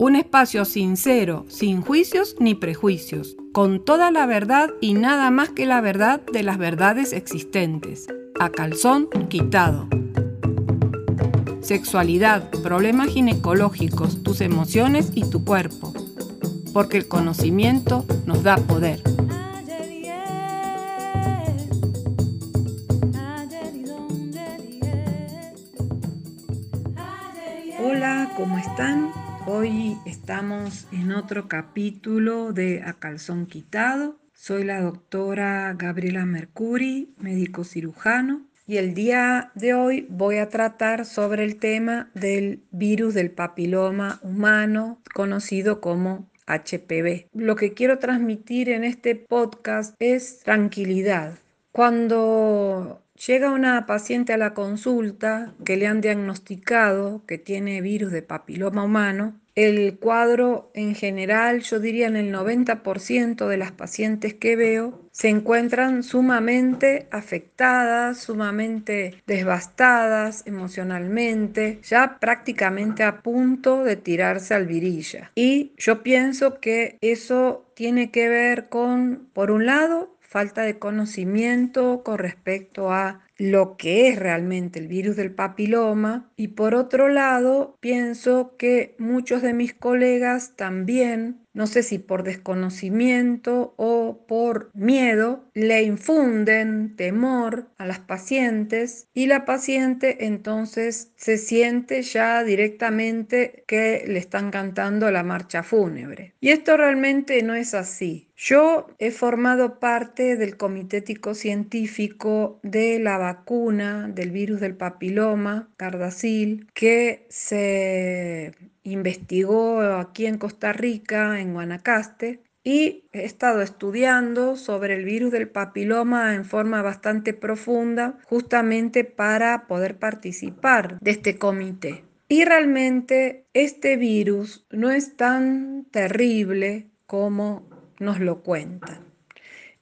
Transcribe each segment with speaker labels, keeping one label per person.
Speaker 1: Un espacio sincero, sin juicios ni prejuicios, con toda la verdad y nada más que la verdad de las verdades existentes. A calzón quitado. Sexualidad, problemas ginecológicos, tus emociones y tu cuerpo. Porque el conocimiento nos da poder. Hola, ¿cómo están? Hoy estamos en otro capítulo de A Calzón Quitado. Soy la doctora Gabriela Mercuri, médico cirujano, y el día de hoy voy a tratar sobre el tema del virus del papiloma humano, conocido como HPV. Lo que quiero transmitir en este podcast es tranquilidad. Cuando Llega una paciente a la consulta que le han diagnosticado que tiene virus de papiloma humano. El cuadro en general, yo diría en el 90% de las pacientes que veo, se encuentran sumamente afectadas, sumamente devastadas emocionalmente, ya prácticamente a punto de tirarse al virilla. Y yo pienso que eso tiene que ver con, por un lado, falta de conocimiento con respecto a lo que es realmente el virus del papiloma y por otro lado pienso que muchos de mis colegas también no sé si por desconocimiento o por miedo, le infunden temor a las pacientes y la paciente entonces se siente ya directamente que le están cantando la marcha fúnebre. Y esto realmente no es así. Yo he formado parte del Comité Ético Científico de la vacuna del virus del papiloma, Cardacil, que se investigó aquí en Costa Rica, en Guanacaste, y he estado estudiando sobre el virus del papiloma en forma bastante profunda, justamente para poder participar de este comité. Y realmente este virus no es tan terrible como nos lo cuentan.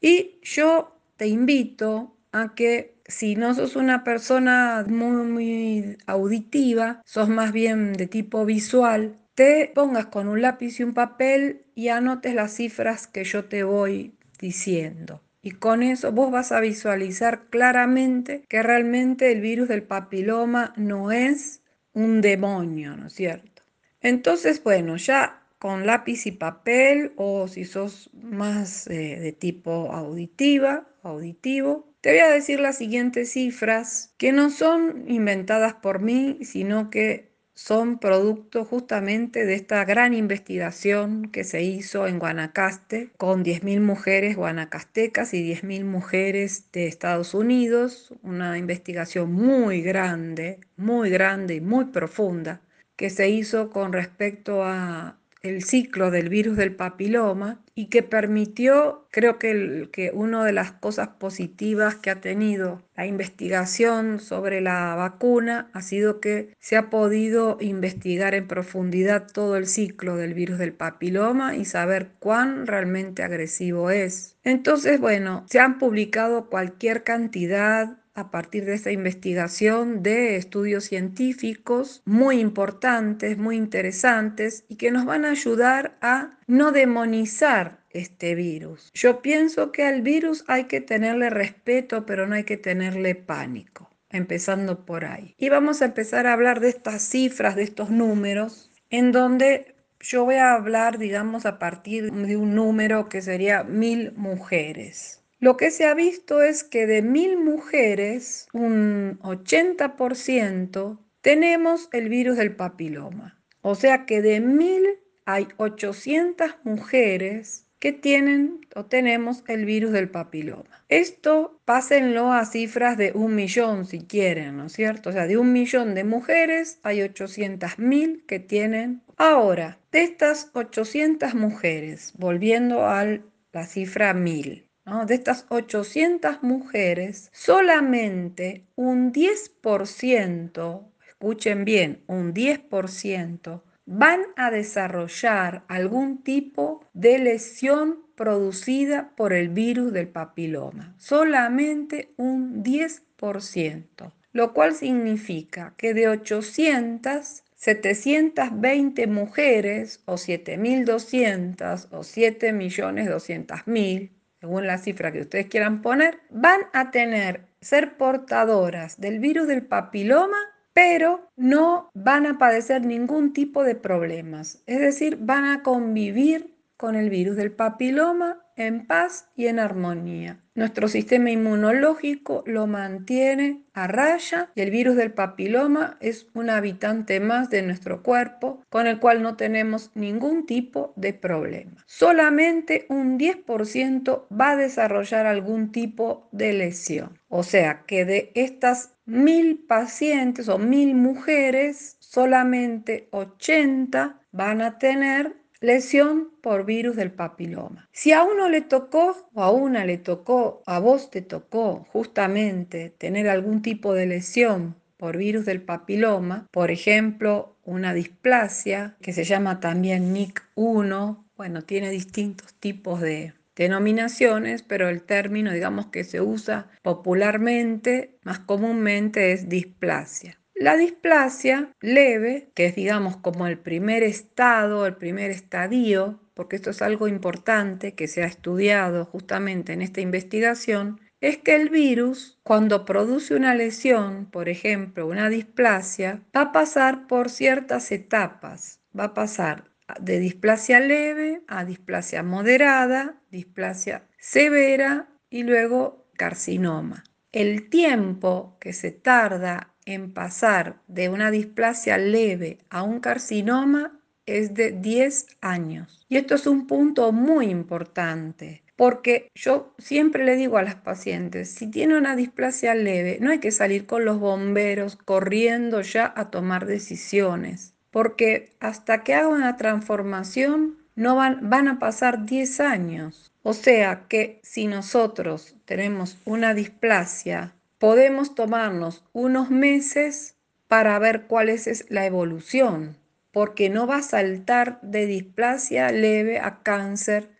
Speaker 1: Y yo te invito a que si no sos una persona muy, auditiva, sos más bien de tipo visual, te pongas con un lápiz y un papel y anotes las cifras que yo te voy diciendo. Y con eso vos vas a visualizar claramente que realmente el virus del papiloma no es un demonio, ¿no es cierto? Entonces, bueno, ya con lápiz y papel o si sos más eh, de tipo auditiva, auditivo, te voy a decir las siguientes cifras que no son inventadas por mí, sino que son producto justamente de esta gran investigación que se hizo en Guanacaste con 10.000 mujeres guanacastecas y 10.000 mujeres de Estados Unidos, una investigación muy grande, muy grande y muy profunda que se hizo con respecto a el ciclo del virus del papiloma y que permitió, creo que, que una de las cosas positivas que ha tenido la investigación sobre la vacuna ha sido que se ha podido investigar en profundidad todo el ciclo del virus del papiloma y saber cuán realmente agresivo es. Entonces, bueno, se han publicado cualquier cantidad a partir de esta investigación de estudios científicos muy importantes, muy interesantes y que nos van a ayudar a no demonizar este virus. Yo pienso que al virus hay que tenerle respeto, pero no hay que tenerle pánico, empezando por ahí. Y vamos a empezar a hablar de estas cifras, de estos números, en donde yo voy a hablar, digamos, a partir de un número que sería mil mujeres. Lo que se ha visto es que de mil mujeres, un 80% tenemos el virus del papiloma. O sea que de mil hay 800 mujeres que tienen o tenemos el virus del papiloma. Esto pásenlo a cifras de un millón si quieren, ¿no es cierto? O sea, de un millón de mujeres hay 800 mil que tienen. Ahora, de estas 800 mujeres, volviendo a la cifra mil, de estas 800 mujeres, solamente un 10%, escuchen bien, un 10%, van a desarrollar algún tipo de lesión producida por el virus del papiloma. Solamente un 10%, lo cual significa que de 800 720 mujeres o 7.200 o 7.200.000, según la cifra que ustedes quieran poner, van a tener ser portadoras del virus del papiloma, pero no van a padecer ningún tipo de problemas. Es decir, van a convivir con el virus del papiloma en paz y en armonía. Nuestro sistema inmunológico lo mantiene a raya y el virus del papiloma es un habitante más de nuestro cuerpo con el cual no tenemos ningún tipo de problema. Solamente un 10% va a desarrollar algún tipo de lesión. O sea que de estas mil pacientes o mil mujeres, solamente 80 van a tener lesión por virus del papiloma. Si a uno le tocó o a una le tocó, a vos te tocó justamente tener algún tipo de lesión por virus del papiloma, por ejemplo, una displasia que se llama también NIC1, bueno, tiene distintos tipos de denominaciones, pero el término, digamos que se usa popularmente, más comúnmente es displasia. La displasia leve, que es digamos como el primer estado, el primer estadio, porque esto es algo importante que se ha estudiado justamente en esta investigación, es que el virus, cuando produce una lesión, por ejemplo, una displasia, va a pasar por ciertas etapas. Va a pasar de displasia leve a displasia moderada, displasia severa y luego carcinoma. El tiempo que se tarda en pasar de una displasia leve a un carcinoma es de 10 años. Y esto es un punto muy importante, porque yo siempre le digo a las pacientes, si tiene una displasia leve, no hay que salir con los bomberos corriendo ya a tomar decisiones, porque hasta que haga una transformación no van, van a pasar 10 años. O sea que si nosotros tenemos una displasia podemos tomarnos unos meses para ver cuál es la evolución, porque no va a saltar de displasia leve a cáncer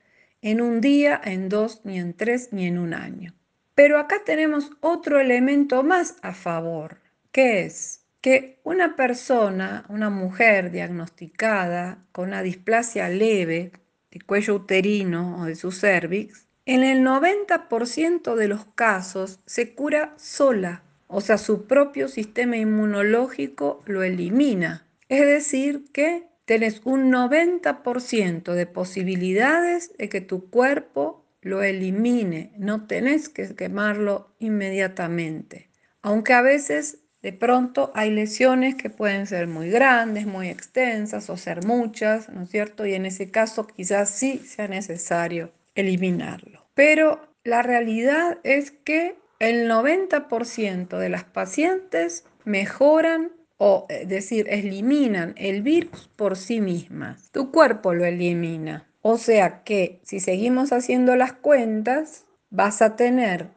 Speaker 1: en un día, en dos, ni en tres, ni en un año. Pero acá tenemos otro elemento más a favor, que es que una persona, una mujer diagnosticada con una displasia leve de cuello uterino o de su cervix, en el 90% de los casos se cura sola, o sea, su propio sistema inmunológico lo elimina. Es decir, que tenés un 90% de posibilidades de que tu cuerpo lo elimine, no tenés que quemarlo inmediatamente. Aunque a veces de pronto hay lesiones que pueden ser muy grandes, muy extensas o ser muchas, ¿no es cierto? Y en ese caso quizás sí sea necesario eliminarlo. Pero la realidad es que el 90% de las pacientes mejoran o es decir, eliminan el virus por sí mismas. Tu cuerpo lo elimina. O sea que si seguimos haciendo las cuentas, vas a tener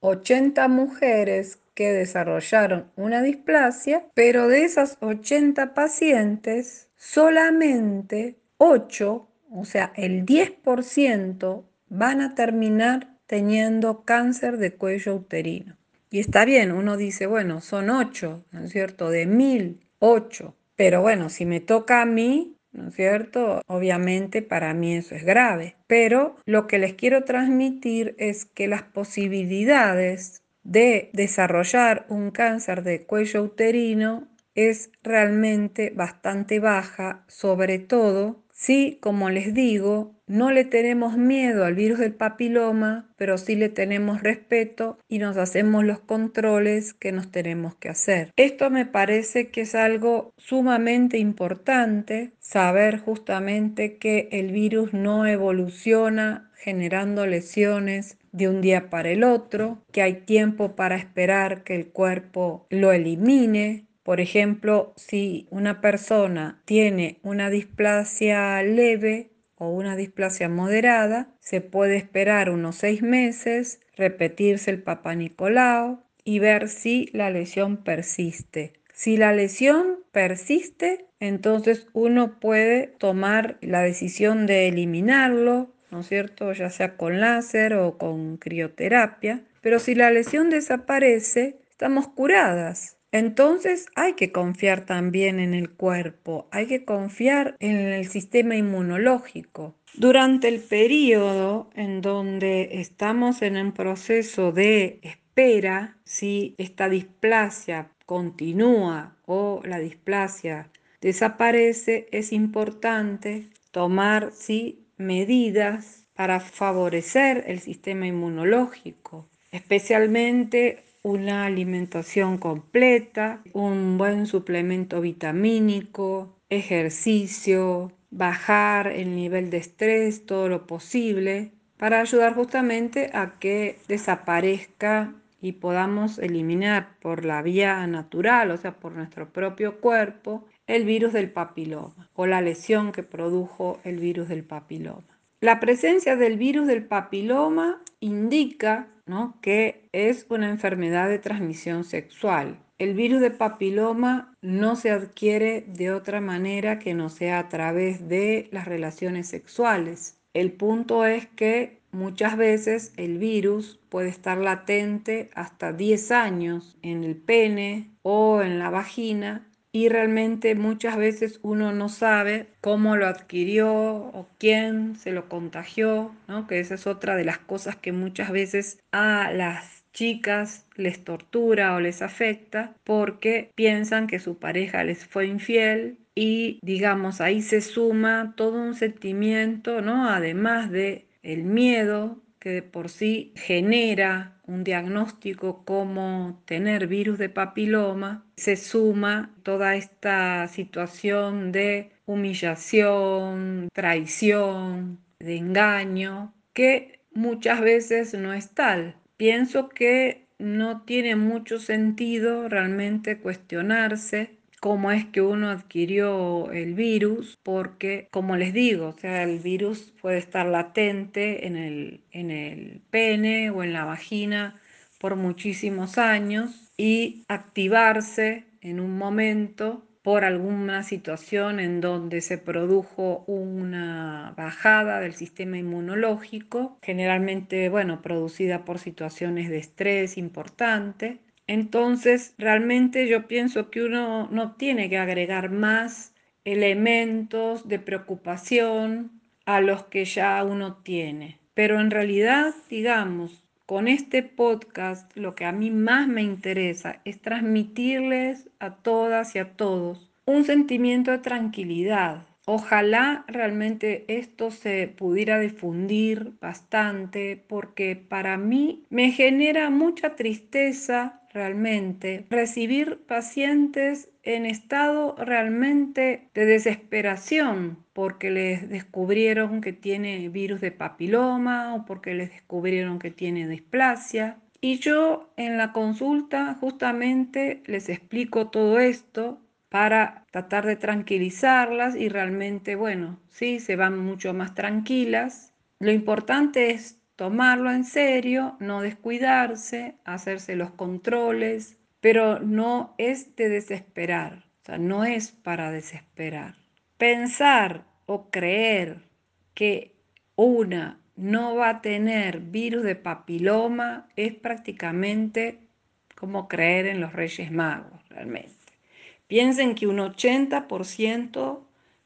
Speaker 1: 80 mujeres que desarrollaron una displasia, pero de esas 80 pacientes, solamente 8 o sea, el 10% van a terminar teniendo cáncer de cuello uterino. Y está bien, uno dice, bueno, son 8, ¿no es cierto? De 1000, 8. Pero bueno, si me toca a mí, ¿no es cierto? Obviamente para mí eso es grave. Pero lo que les quiero transmitir es que las posibilidades de desarrollar un cáncer de cuello uterino es realmente bastante baja, sobre todo Sí, como les digo, no le tenemos miedo al virus del papiloma, pero sí le tenemos respeto y nos hacemos los controles que nos tenemos que hacer. Esto me parece que es algo sumamente importante, saber justamente que el virus no evoluciona generando lesiones de un día para el otro, que hay tiempo para esperar que el cuerpo lo elimine, por ejemplo, si una persona tiene una displasia leve o una displasia moderada, se puede esperar unos seis meses, repetirse el Papa Nicolau y ver si la lesión persiste. Si la lesión persiste, entonces uno puede tomar la decisión de eliminarlo, ¿no es cierto? Ya sea con láser o con crioterapia. Pero si la lesión desaparece, estamos curadas. Entonces hay que confiar también en el cuerpo, hay que confiar en el sistema inmunológico. Durante el periodo en donde estamos en un proceso de espera, si esta displasia continúa o la displasia desaparece, es importante tomar ¿sí? medidas para favorecer el sistema inmunológico, especialmente una alimentación completa, un buen suplemento vitamínico, ejercicio, bajar el nivel de estrés todo lo posible para ayudar justamente a que desaparezca y podamos eliminar por la vía natural, o sea, por nuestro propio cuerpo, el virus del papiloma o la lesión que produjo el virus del papiloma. La presencia del virus del papiloma indica que es una enfermedad de transmisión sexual. El virus de papiloma no se adquiere de otra manera que no sea a través de las relaciones sexuales. El punto es que muchas veces el virus puede estar latente hasta 10 años en el pene o en la vagina y realmente muchas veces uno no sabe cómo lo adquirió o quién se lo contagió, ¿no? que esa es otra de las cosas que muchas veces a las chicas les tortura o les afecta porque piensan que su pareja les fue infiel y digamos ahí se suma todo un sentimiento, ¿no? Además de el miedo que por sí genera un diagnóstico como tener virus de papiloma, se suma toda esta situación de humillación, traición, de engaño, que muchas veces no es tal. Pienso que no tiene mucho sentido realmente cuestionarse cómo es que uno adquirió el virus, porque como les digo, o sea, el virus puede estar latente en el, en el pene o en la vagina por muchísimos años y activarse en un momento por alguna situación en donde se produjo una bajada del sistema inmunológico, generalmente, bueno, producida por situaciones de estrés importante, entonces, realmente yo pienso que uno no tiene que agregar más elementos de preocupación a los que ya uno tiene. Pero en realidad, digamos, con este podcast lo que a mí más me interesa es transmitirles a todas y a todos un sentimiento de tranquilidad, Ojalá realmente esto se pudiera difundir bastante porque para mí me genera mucha tristeza realmente recibir pacientes en estado realmente de desesperación porque les descubrieron que tiene virus de papiloma o porque les descubrieron que tiene displasia. Y yo en la consulta justamente les explico todo esto para tratar de tranquilizarlas y realmente, bueno, sí, se van mucho más tranquilas. Lo importante es tomarlo en serio, no descuidarse, hacerse los controles, pero no es de desesperar, o sea, no es para desesperar. Pensar o creer que una no va a tener virus de papiloma es prácticamente como creer en los Reyes Magos, realmente. Piensen que un 80%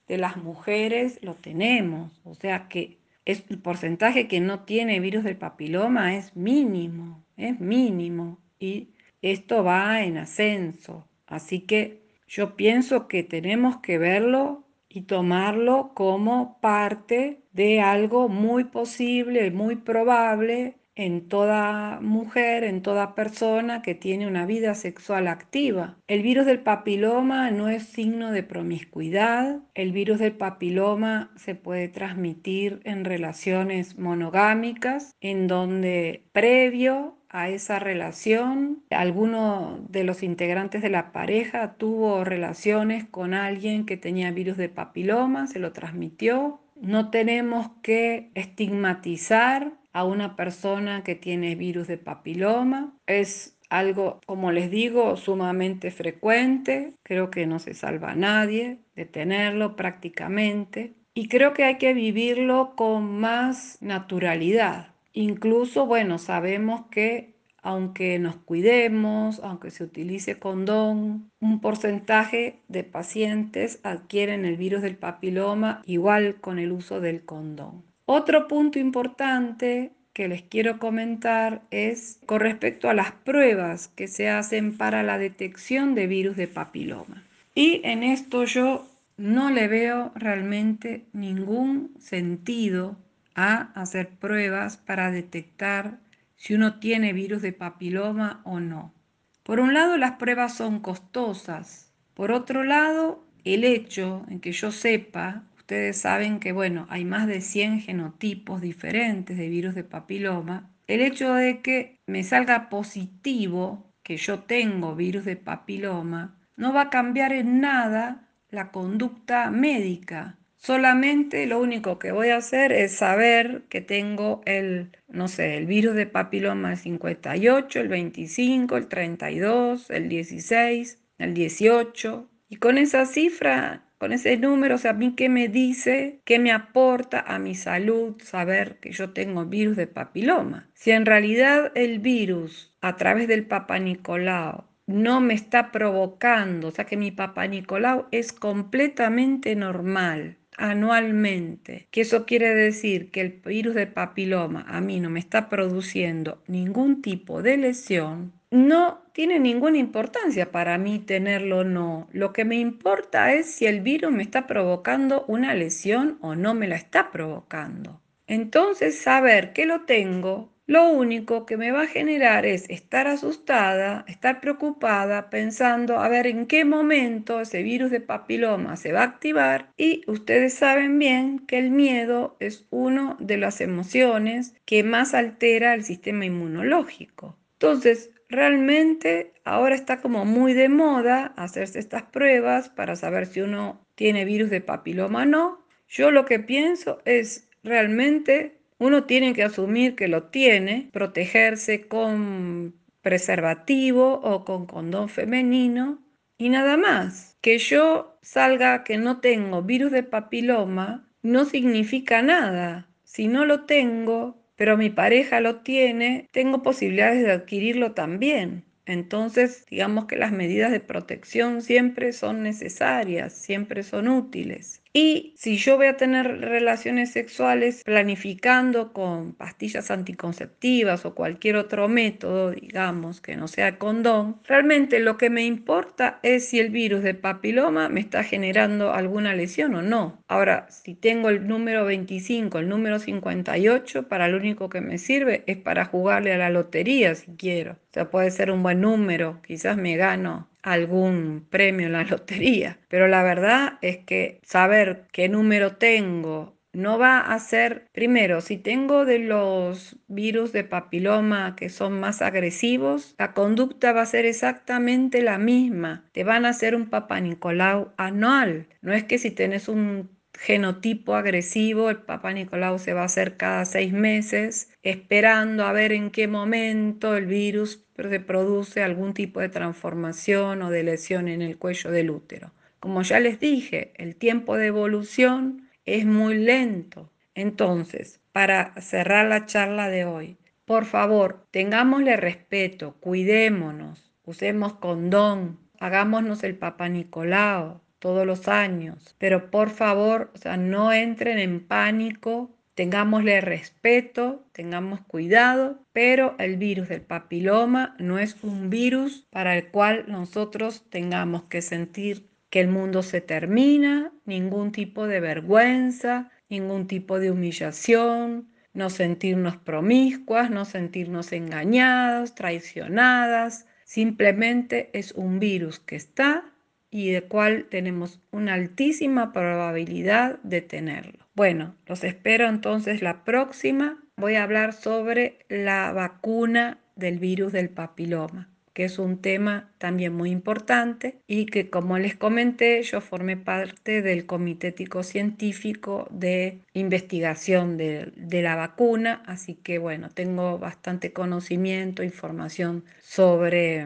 Speaker 1: de las mujeres lo tenemos, o sea que es, el porcentaje que no tiene virus del papiloma es mínimo, es mínimo y esto va en ascenso. Así que yo pienso que tenemos que verlo y tomarlo como parte de algo muy posible, muy probable en toda mujer, en toda persona que tiene una vida sexual activa. El virus del papiloma no es signo de promiscuidad. El virus del papiloma se puede transmitir en relaciones monogámicas, en donde previo a esa relación, alguno de los integrantes de la pareja tuvo relaciones con alguien que tenía virus de papiloma, se lo transmitió. No tenemos que estigmatizar a una persona que tiene virus de papiloma. Es algo, como les digo, sumamente frecuente. Creo que no se salva a nadie de tenerlo prácticamente. Y creo que hay que vivirlo con más naturalidad. Incluso, bueno, sabemos que aunque nos cuidemos, aunque se utilice condón, un porcentaje de pacientes adquieren el virus del papiloma igual con el uso del condón. Otro punto importante que les quiero comentar es con respecto a las pruebas que se hacen para la detección de virus de papiloma. Y en esto yo no le veo realmente ningún sentido a hacer pruebas para detectar si uno tiene virus de papiloma o no. Por un lado, las pruebas son costosas. Por otro lado, el hecho en que yo sepa, ustedes saben que, bueno, hay más de 100 genotipos diferentes de virus de papiloma, el hecho de que me salga positivo que yo tengo virus de papiloma no va a cambiar en nada la conducta médica. Solamente lo único que voy a hacer es saber que tengo el, no sé, el virus de papiloma el 58, el 25, el 32, el 16, el 18. Y con esa cifra, con ese número, o sea, a mí qué me dice, qué me aporta a mi salud saber que yo tengo virus de papiloma. Si en realidad el virus a través del Papa Nicolau no me está provocando, o sea que mi Papa Nicolau es completamente normal anualmente, que eso quiere decir que el virus de papiloma a mí no me está produciendo ningún tipo de lesión, no tiene ninguna importancia para mí tenerlo o no. Lo que me importa es si el virus me está provocando una lesión o no me la está provocando. Entonces, saber que lo tengo lo único que me va a generar es estar asustada, estar preocupada, pensando a ver en qué momento ese virus de papiloma se va a activar y ustedes saben bien que el miedo es una de las emociones que más altera el sistema inmunológico. Entonces, realmente ahora está como muy de moda hacerse estas pruebas para saber si uno tiene virus de papiloma o no. Yo lo que pienso es realmente uno tiene que asumir que lo tiene, protegerse con preservativo o con condón femenino y nada más. Que yo salga que no tengo virus de papiloma no significa nada. Si no lo tengo, pero mi pareja lo tiene, tengo posibilidades de adquirirlo también. Entonces, digamos que las medidas de protección siempre son necesarias, siempre son útiles. Y si yo voy a tener relaciones sexuales planificando con pastillas anticonceptivas o cualquier otro método, digamos, que no sea condón, realmente lo que me importa es si el virus de papiloma me está generando alguna lesión o no. Ahora, si tengo el número 25, el número 58, para lo único que me sirve es para jugarle a la lotería si quiero. O sea, puede ser un buen número, quizás me gano algún premio en la lotería. Pero la verdad es que saber qué número tengo no va a ser, primero, si tengo de los virus de papiloma que son más agresivos, la conducta va a ser exactamente la misma. Te van a hacer un Papa Nicolau anual. No es que si tenés un genotipo agresivo, el Papa Nicolau se va a hacer cada seis meses, esperando a ver en qué momento el virus se produce algún tipo de transformación o de lesión en el cuello del útero. Como ya les dije, el tiempo de evolución es muy lento. Entonces, para cerrar la charla de hoy, por favor, tengámosle respeto, cuidémonos, usemos condón, hagámonos el Papa Nicolau, todos los años. Pero por favor, o sea, no entren en pánico, tengámosle respeto, tengamos cuidado, pero el virus del papiloma no es un virus para el cual nosotros tengamos que sentir que el mundo se termina, ningún tipo de vergüenza, ningún tipo de humillación, no sentirnos promiscuas, no sentirnos engañadas, traicionadas. Simplemente es un virus que está y de cual tenemos una altísima probabilidad de tenerlo. Bueno, los espero entonces la próxima. Voy a hablar sobre la vacuna del virus del papiloma que es un tema también muy importante y que como les comenté yo formé parte del Comité Ético Científico de investigación de, de la vacuna, así que bueno, tengo bastante conocimiento, información sobre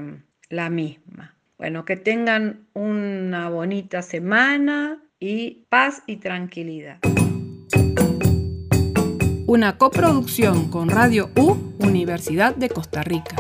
Speaker 1: la misma. Bueno, que tengan una bonita semana y paz y tranquilidad.
Speaker 2: Una coproducción con Radio U, Universidad de Costa Rica.